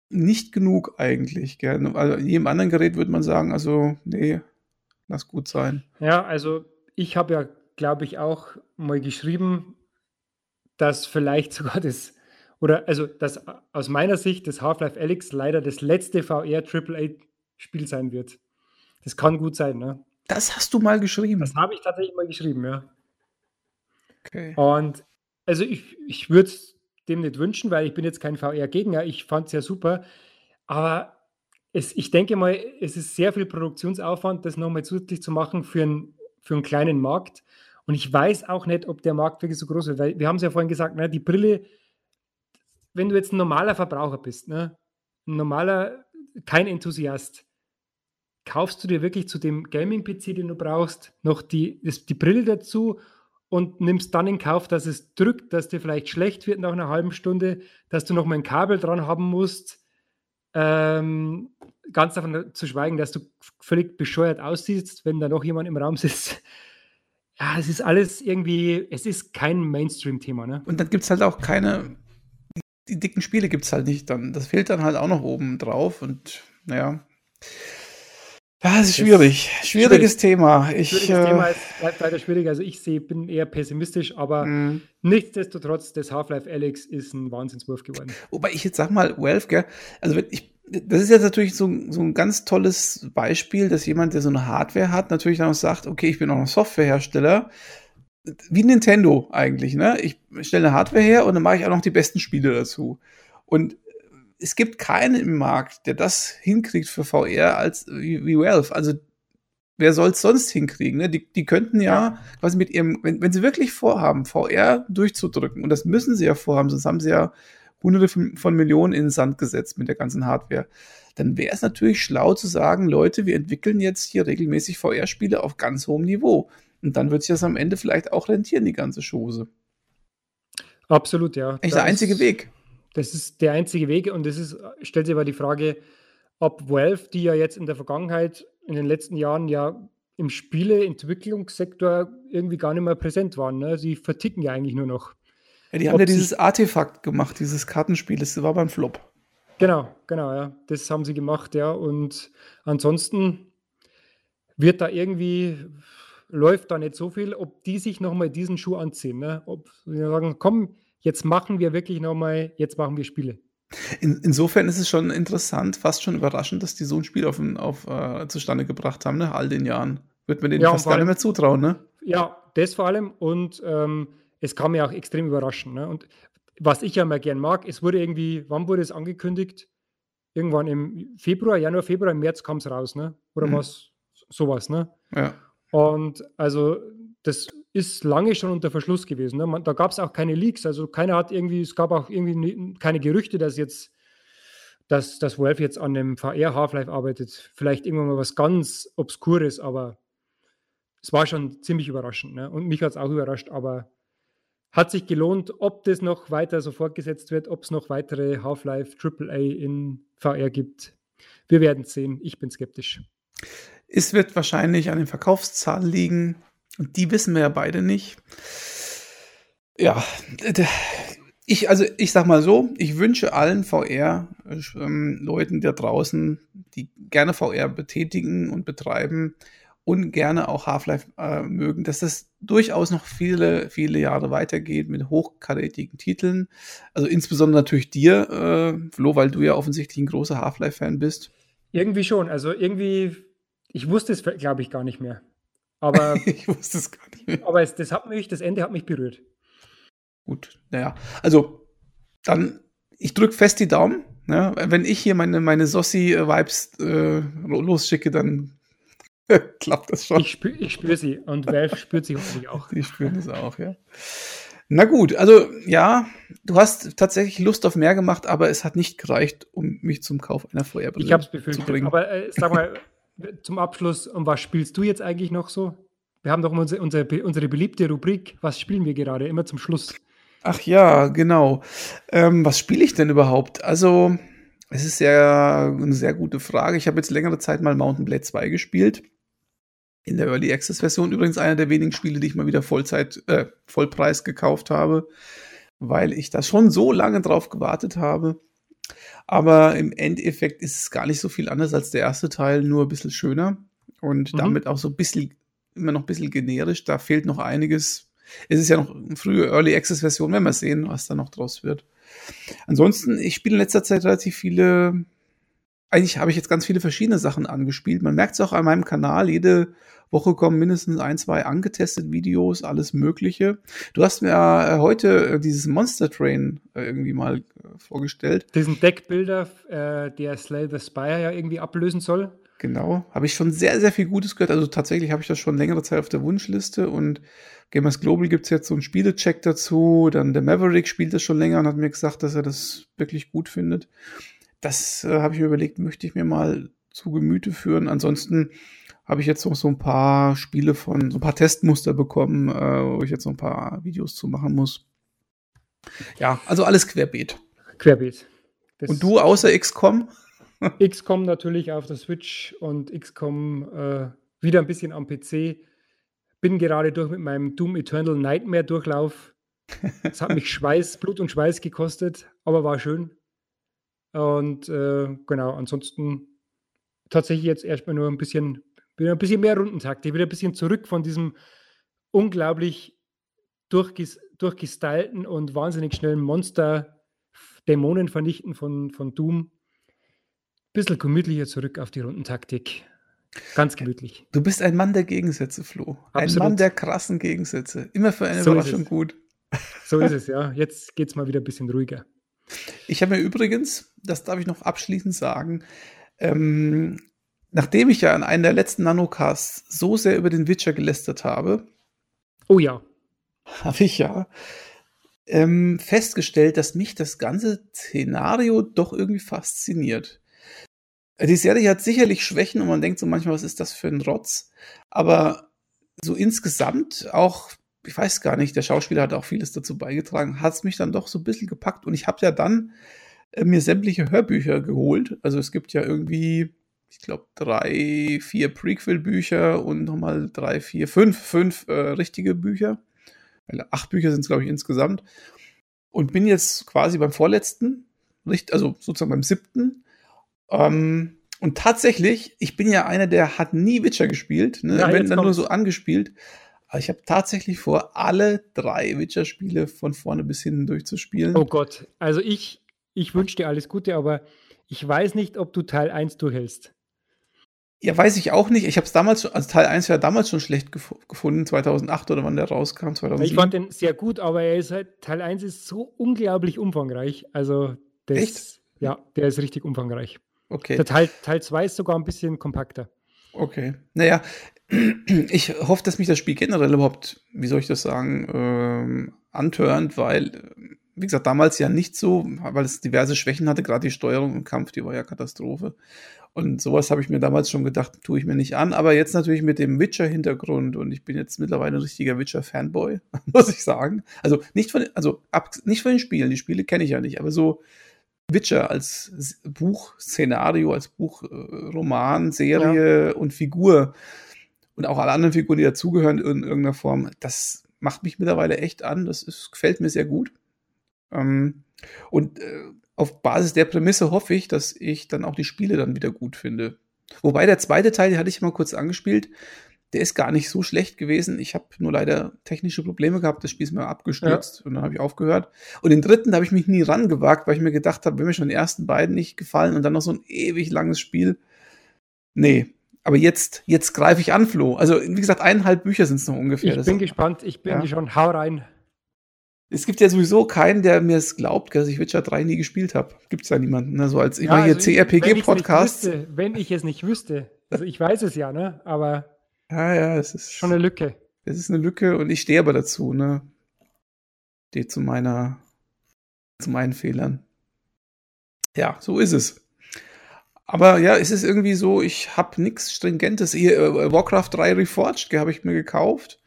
nicht genug eigentlich. Gell? Also in jedem anderen Gerät würde man sagen, also nee, lass gut sein. Ja, also ich habe ja glaube ich, auch mal geschrieben, dass vielleicht sogar das, oder also, dass aus meiner Sicht das Half-Life Alyx leider das letzte VR AAA-Spiel sein wird. Das kann gut sein, ne? Das hast du mal geschrieben. Das habe ich tatsächlich mal geschrieben, ja. Okay. Und also ich, ich würde es dem nicht wünschen, weil ich bin jetzt kein VR-Gegner. Ich fand es ja super. Aber es, ich denke mal, es ist sehr viel Produktionsaufwand, das nochmal zusätzlich zu machen für, ein, für einen kleinen Markt. Und ich weiß auch nicht, ob der Markt wirklich so groß wird, weil wir haben es ja vorhin gesagt, ne, die Brille, wenn du jetzt ein normaler Verbraucher bist, ne, ein normaler, kein Enthusiast, kaufst du dir wirklich zu dem Gaming-PC, den du brauchst, noch die, die Brille dazu und nimmst dann in Kauf, dass es drückt, dass dir vielleicht schlecht wird nach einer halben Stunde, dass du noch mal ein Kabel dran haben musst. Ähm, ganz davon zu schweigen, dass du völlig bescheuert aussiehst, wenn da noch jemand im Raum sitzt ja, es ist alles irgendwie, es ist kein Mainstream-Thema, ne? Und dann gibt es halt auch keine, die dicken Spiele gibt es halt nicht dann. Das fehlt dann halt auch noch oben drauf und naja. Ja, es ist schwierig. Das Schwieriges schwierig. Thema. Ich, Schwieriges äh, Thema ist, bleibt weiter schwierig. Also ich sehe, bin eher pessimistisch, aber mm. nichtsdestotrotz, das Half-Life Alex ist ein Wahnsinnswurf geworden. Wobei ich jetzt sag mal, Valve, gell, also ich das ist jetzt natürlich so, so ein ganz tolles Beispiel, dass jemand, der so eine Hardware hat, natürlich dann auch sagt, okay, ich bin auch ein Softwarehersteller, wie Nintendo eigentlich, ne? Ich stelle eine Hardware her und dann mache ich auch noch die besten Spiele dazu. Und es gibt keinen im Markt, der das hinkriegt für VR als wie, wie Valve. Also wer soll es sonst hinkriegen? Ne? Die, die könnten ja, ja, quasi mit ihrem, wenn, wenn sie wirklich vorhaben, VR durchzudrücken, und das müssen sie ja vorhaben, sonst haben sie ja Hunderte von Millionen in den Sand gesetzt mit der ganzen Hardware. Dann wäre es natürlich schlau zu sagen, Leute, wir entwickeln jetzt hier regelmäßig VR-Spiele auf ganz hohem Niveau. Und dann wird sich das am Ende vielleicht auch rentieren, die ganze Chose. Absolut, ja. Echt der einzige Weg. Das ist der einzige Weg und das ist, stellt sich aber die Frage, ob Valve, die ja jetzt in der Vergangenheit, in den letzten Jahren ja im Spieleentwicklungssektor irgendwie gar nicht mehr präsent waren. Ne? Sie verticken ja eigentlich nur noch. Ja, die haben ja dieses Artefakt gemacht, dieses Kartenspiel, das war beim Flop. Genau, genau, ja. Das haben sie gemacht, ja. Und ansonsten wird da irgendwie, läuft da nicht so viel, ob die sich nochmal diesen Schuh anziehen. Ne? Ob sie sagen, komm, jetzt machen wir wirklich nochmal, jetzt machen wir Spiele. In, insofern ist es schon interessant, fast schon überraschend, dass die so ein Spiel auf, auf äh, zustande gebracht haben, ne? all den Jahren. Wird man denen ja, fast gar nicht mehr zutrauen, ne? Ja, das vor allem. Und ähm, es kann mich auch extrem überraschen. Ne? Und was ich ja mal gern mag, es wurde irgendwie, wann wurde es angekündigt? Irgendwann im Februar, Januar, Februar, im März kam es raus, ne? Oder mhm. was, sowas, ne? Ja. Und also das ist lange schon unter Verschluss gewesen. Ne? Man, da gab es auch keine Leaks, also keiner hat irgendwie, es gab auch irgendwie keine Gerüchte, dass jetzt, dass, dass Valve jetzt an dem VR Half-Life arbeitet. Vielleicht irgendwann mal was ganz Obskures, aber es war schon ziemlich überraschend. Ne? Und mich hat es auch überrascht, aber hat sich gelohnt, ob das noch weiter so fortgesetzt wird, ob es noch weitere Half-Life AAA in VR gibt. Wir werden sehen. Ich bin skeptisch. Es wird wahrscheinlich an den Verkaufszahlen liegen. Und die wissen wir ja beide nicht. Ja, ich, also ich sag mal so, ich wünsche allen VR-Leuten ähm, da draußen, die gerne VR betätigen und betreiben und gerne auch Half-Life äh, mögen, dass das durchaus noch viele, viele Jahre weitergeht mit hochkarätigen Titeln. Also insbesondere natürlich dir, äh, Flo, weil du ja offensichtlich ein großer Half-Life-Fan bist. Irgendwie schon. Also irgendwie, ich wusste es, glaube ich, gar nicht mehr. Aber [laughs] ich wusste es gar nicht mehr. Aber es, das hat mich, das Ende hat mich berührt. Gut, naja. Also, dann, ich drücke fest die Daumen. Ja, wenn ich hier meine, meine Sossi-Vibes äh, losschicke, dann [laughs] klappt das schon. Ich, spür, ich spüre sie und Valve spürt sie hoffentlich auch. [laughs] Die spüren es auch, ja. Na gut, also ja, du hast tatsächlich Lust auf mehr gemacht, aber es hat nicht gereicht, um mich zum Kauf einer VR-Brille ich hab's befürchtet, zu bringen. Aber äh, sag mal, zum Abschluss, um was spielst du jetzt eigentlich noch so? Wir haben doch unsere, unsere, unsere beliebte Rubrik, was spielen wir gerade, immer zum Schluss. Ach ja, genau. Ähm, was spiele ich denn überhaupt? Also, es ist ja eine sehr gute Frage. Ich habe jetzt längere Zeit mal Mountain Blade 2 gespielt. In der Early Access Version übrigens einer der wenigen Spiele, die ich mal wieder Vollzeit, äh, Vollpreis gekauft habe, weil ich da schon so lange drauf gewartet habe. Aber im Endeffekt ist es gar nicht so viel anders als der erste Teil, nur ein bisschen schöner und mhm. damit auch so ein bisschen, immer noch ein bisschen generisch. Da fehlt noch einiges, es ist ja noch eine frühe Early Access Version, wenn wir sehen, was da noch draus wird. Ansonsten, ich spiele in letzter Zeit relativ viele, eigentlich habe ich jetzt ganz viele verschiedene Sachen angespielt. Man merkt es auch an meinem Kanal, jede Woche kommen mindestens ein, zwei angetestet Videos, alles Mögliche. Du hast mir äh, heute äh, dieses Monster Train äh, irgendwie mal äh, vorgestellt. Diesen Deckbilder, der Slay the Spire ja irgendwie ablösen soll. Genau, habe ich schon sehr, sehr viel Gutes gehört. Also tatsächlich habe ich das schon längere Zeit auf der Wunschliste und Gamers Global gibt es jetzt so einen Spielecheck dazu. Dann der Maverick spielt das schon länger und hat mir gesagt, dass er das wirklich gut findet. Das habe ich mir überlegt, möchte ich mir mal zu Gemüte führen. Ansonsten habe ich jetzt noch so ein paar Spiele von, so ein paar Testmuster bekommen, äh, wo ich jetzt noch ein paar Videos zu machen muss. Ja, also alles querbeet. Querbeet. Das und du außer XCOM? [laughs] XCOM natürlich auf der Switch und XCOM äh, wieder ein bisschen am PC bin gerade durch mit meinem Doom Eternal Nightmare Durchlauf. Es hat mich [laughs] Schweiß, Blut und Schweiß gekostet, aber war schön. Und äh, genau, ansonsten tatsächlich jetzt erstmal nur ein bisschen, wieder ein bisschen mehr Rundentakte, wieder ein bisschen zurück von diesem unglaublich durchges durchgestylten und wahnsinnig schnellen Monster, Dämonen vernichten von, von Doom. Bisschen gemütlicher zurück auf die Rundentaktik. Ganz gemütlich. Du bist ein Mann der Gegensätze, Flo. Absolut. Ein Mann der krassen Gegensätze. Immer für eine so Überraschung gut. So ist es, ja. Jetzt geht es mal wieder ein bisschen ruhiger. Ich habe mir übrigens, das darf ich noch abschließend sagen, ähm, nachdem ich ja in einem der letzten Nanocasts so sehr über den Witcher gelästert habe. Oh ja. Habe ich ja ähm, festgestellt, dass mich das ganze Szenario doch irgendwie fasziniert. Die Serie hat sicherlich Schwächen und man denkt so manchmal, was ist das für ein Rotz? Aber so insgesamt auch, ich weiß gar nicht, der Schauspieler hat auch vieles dazu beigetragen, hat es mich dann doch so ein bisschen gepackt und ich habe ja dann äh, mir sämtliche Hörbücher geholt. Also es gibt ja irgendwie, ich glaube, drei, vier Prequel-Bücher und nochmal drei, vier, fünf, fünf äh, richtige Bücher. Acht Bücher sind es, glaube ich, insgesamt. Und bin jetzt quasi beim vorletzten, also sozusagen beim siebten ähm, und tatsächlich, ich bin ja einer, der hat nie Witcher gespielt, ne? Ja, wenn dann nur so angespielt. Aber ich habe tatsächlich vor, alle drei Witcher-Spiele von vorne bis hinten durchzuspielen. Oh Gott, also ich, ich wünsche dir alles Gute, aber ich weiß nicht, ob du Teil 1 durchhältst. Ja, weiß ich auch nicht. Ich habe es damals schon, also Teil 1 war damals schon schlecht gef gefunden, 2008 oder wann der rauskam, 2007. Ich fand den sehr gut, aber er ist halt, Teil 1 ist so unglaublich umfangreich. Also, das, Echt? Ja, der ist richtig umfangreich. Okay. Der Teil, Teil 2 ist sogar ein bisschen kompakter. Okay. Naja, [clears throat] ich hoffe, dass mich das Spiel generell überhaupt, wie soll ich das sagen, ähm, antörnt, weil, wie gesagt, damals ja nicht so, weil es diverse Schwächen hatte, gerade die Steuerung im Kampf, die war ja Katastrophe. Und sowas habe ich mir damals schon gedacht, tue ich mir nicht an. Aber jetzt natürlich mit dem Witcher-Hintergrund und ich bin jetzt mittlerweile ein richtiger Witcher-Fanboy, [laughs] muss ich sagen. Also nicht von, also ab, nicht von den Spielen, die Spiele kenne ich ja nicht, aber so Witcher als Buch, Szenario, als Buch, äh, Roman, Serie ja. und Figur und auch alle anderen Figuren, die dazugehören in irgendeiner Form, das macht mich mittlerweile echt an. Das ist, gefällt mir sehr gut. Ähm, und äh, auf Basis der Prämisse hoffe ich, dass ich dann auch die Spiele dann wieder gut finde. Wobei der zweite Teil, den hatte ich mal kurz angespielt, der ist gar nicht so schlecht gewesen. Ich habe nur leider technische Probleme gehabt. Das Spiel ist mir abgestürzt ja. und dann habe ich aufgehört. Und den dritten habe ich mich nie rangewagt, weil ich mir gedacht habe, wenn mir schon die ersten beiden nicht gefallen und dann noch so ein ewig langes Spiel. Nee. Aber jetzt, jetzt greife ich an, Flo. Also, wie gesagt, eineinhalb Bücher sind es noch ungefähr. Ich das bin gespannt. Ich bin ja. schon. Hau rein. Es gibt ja sowieso keinen, der mir es glaubt, dass ich Witcher 3 nie gespielt habe. Gibt es ja niemanden. Also als immer ja, also hier CRPG-Podcast. Wenn ich es nicht wüsste. Also ich weiß es ja, ne? Aber ja, ja, es ist schon eine Lücke. Es ist eine Lücke und ich stehe aber dazu, ne? Stehe zu meiner, zu meinen Fehlern. Ja, so ist es. Aber ja, es ist irgendwie so, ich habe nichts Stringentes. Hier, äh, Warcraft 3 Reforged habe ich mir gekauft.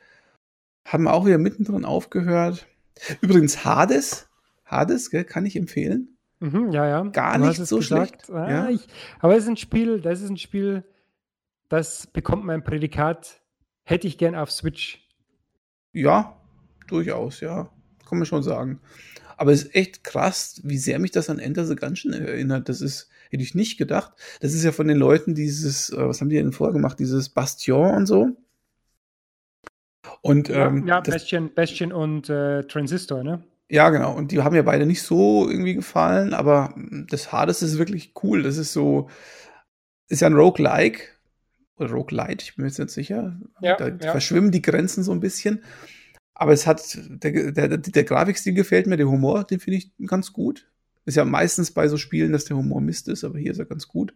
Haben auch wieder mittendrin aufgehört. Übrigens, Hades. Hades, gell, kann ich empfehlen. Mhm, ja, ja. Gar du nicht so gesagt. schlecht. Ah, ja. ich, aber es ist ein Spiel, das ist ein Spiel, das bekommt mein Prädikat, hätte ich gern auf Switch. Ja, durchaus, ja. Kann man schon sagen. Aber es ist echt krass, wie sehr mich das an Enter the Gungeon erinnert. Das ist, hätte ich nicht gedacht. Das ist ja von den Leuten dieses, äh, was haben die denn vorher gemacht? Dieses Bastion und so. Und, ja, ähm, ja Bastion, Bastion und äh, Transistor, ne? Ja, genau. Und die haben mir beide nicht so irgendwie gefallen, aber das Hades ist wirklich cool. Das ist so, ist ja ein Roguelike, oder Roguelite, ich bin mir jetzt nicht sicher. Ja, da ja. verschwimmen die Grenzen so ein bisschen. Aber es hat, der, der, der Grafikstil gefällt mir, der Humor, den finde ich ganz gut. Ist ja meistens bei so Spielen, dass der Humor Mist ist, aber hier ist er ganz gut.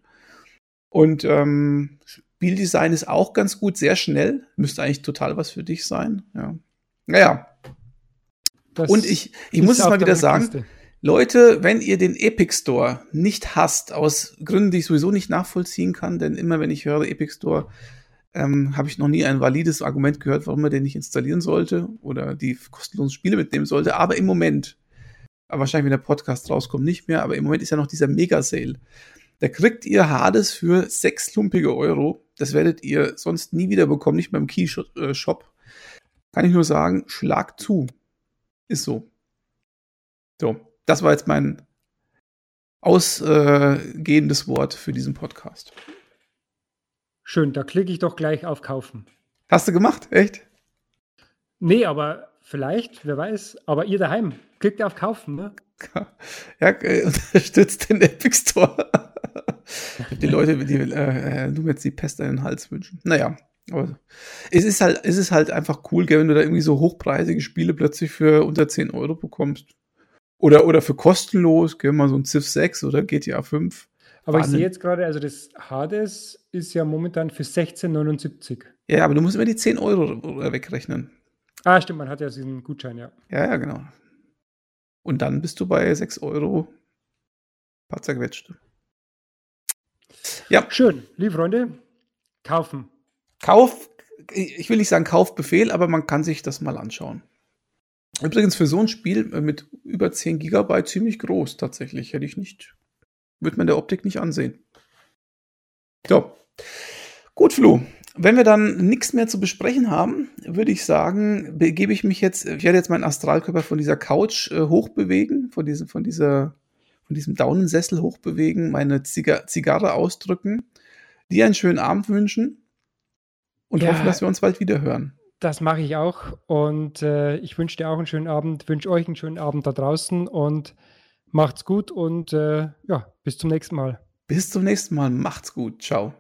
Und ähm, Spieldesign ist auch ganz gut, sehr schnell. Müsste eigentlich total was für dich sein. Ja. Naja. Das Und ich, ich muss es mal wieder sagen, Kiste. Leute, wenn ihr den Epic Store nicht hasst, aus Gründen, die ich sowieso nicht nachvollziehen kann, denn immer wenn ich höre Epic Store, ähm, habe ich noch nie ein valides Argument gehört, warum man den nicht installieren sollte oder die kostenlosen Spiele mitnehmen sollte. Aber im Moment, aber wahrscheinlich, wenn der Podcast rauskommt, nicht mehr, aber im Moment ist ja noch dieser Mega-Sale. Da kriegt ihr Hades für sechs lumpige Euro. Das werdet ihr sonst nie wieder bekommen, nicht beim Key-Shop. Äh, Kann ich nur sagen, schlag zu. Ist so. So das war jetzt mein ausgehendes Wort für diesen Podcast. Schön, da klicke ich doch gleich auf Kaufen. Hast du gemacht? Echt? Nee, aber vielleicht, wer weiß. Aber ihr daheim, klickt auf Kaufen, ne? [laughs] Ja, äh, [laughs] unterstützt den Epic Store. [laughs] die Leute, die äh, nur jetzt die Pest in den Hals wünschen. Naja, aber es ist halt, es ist halt einfach cool, gell, wenn du da irgendwie so hochpreisige Spiele plötzlich für unter 10 Euro bekommst. Oder, oder für kostenlos, gell, mal so ein Civ 6 oder GTA 5. Aber Wahnsinn. ich sehe jetzt gerade, also das Hades ist ja momentan für 16,79. Ja, aber du musst immer die 10 Euro wegrechnen. Ah, stimmt, man hat ja diesen Gutschein, ja. Ja, ja, genau. Und dann bist du bei 6 Euro. Paar zerquetscht. Ja. Schön, liebe Freunde, kaufen. Kauf, ich will nicht sagen Kaufbefehl, aber man kann sich das mal anschauen. Übrigens für so ein Spiel äh, mit über 10 Gigabyte ziemlich groß tatsächlich. Hätte ich nicht, würde man der Optik nicht ansehen. So. Gut, Flo. Wenn wir dann nichts mehr zu besprechen haben, würde ich sagen, begebe ich mich jetzt, ich werde jetzt meinen Astralkörper von dieser Couch äh, hochbewegen, von diesem, von dieser, von diesem Daunensessel hochbewegen, meine Ziga Zigarre ausdrücken, dir einen schönen Abend wünschen und ja. hoffen, dass wir uns bald wieder hören. Das mache ich auch. Und äh, ich wünsche dir auch einen schönen Abend, wünsche euch einen schönen Abend da draußen und macht's gut und äh, ja, bis zum nächsten Mal. Bis zum nächsten Mal. Macht's gut. Ciao.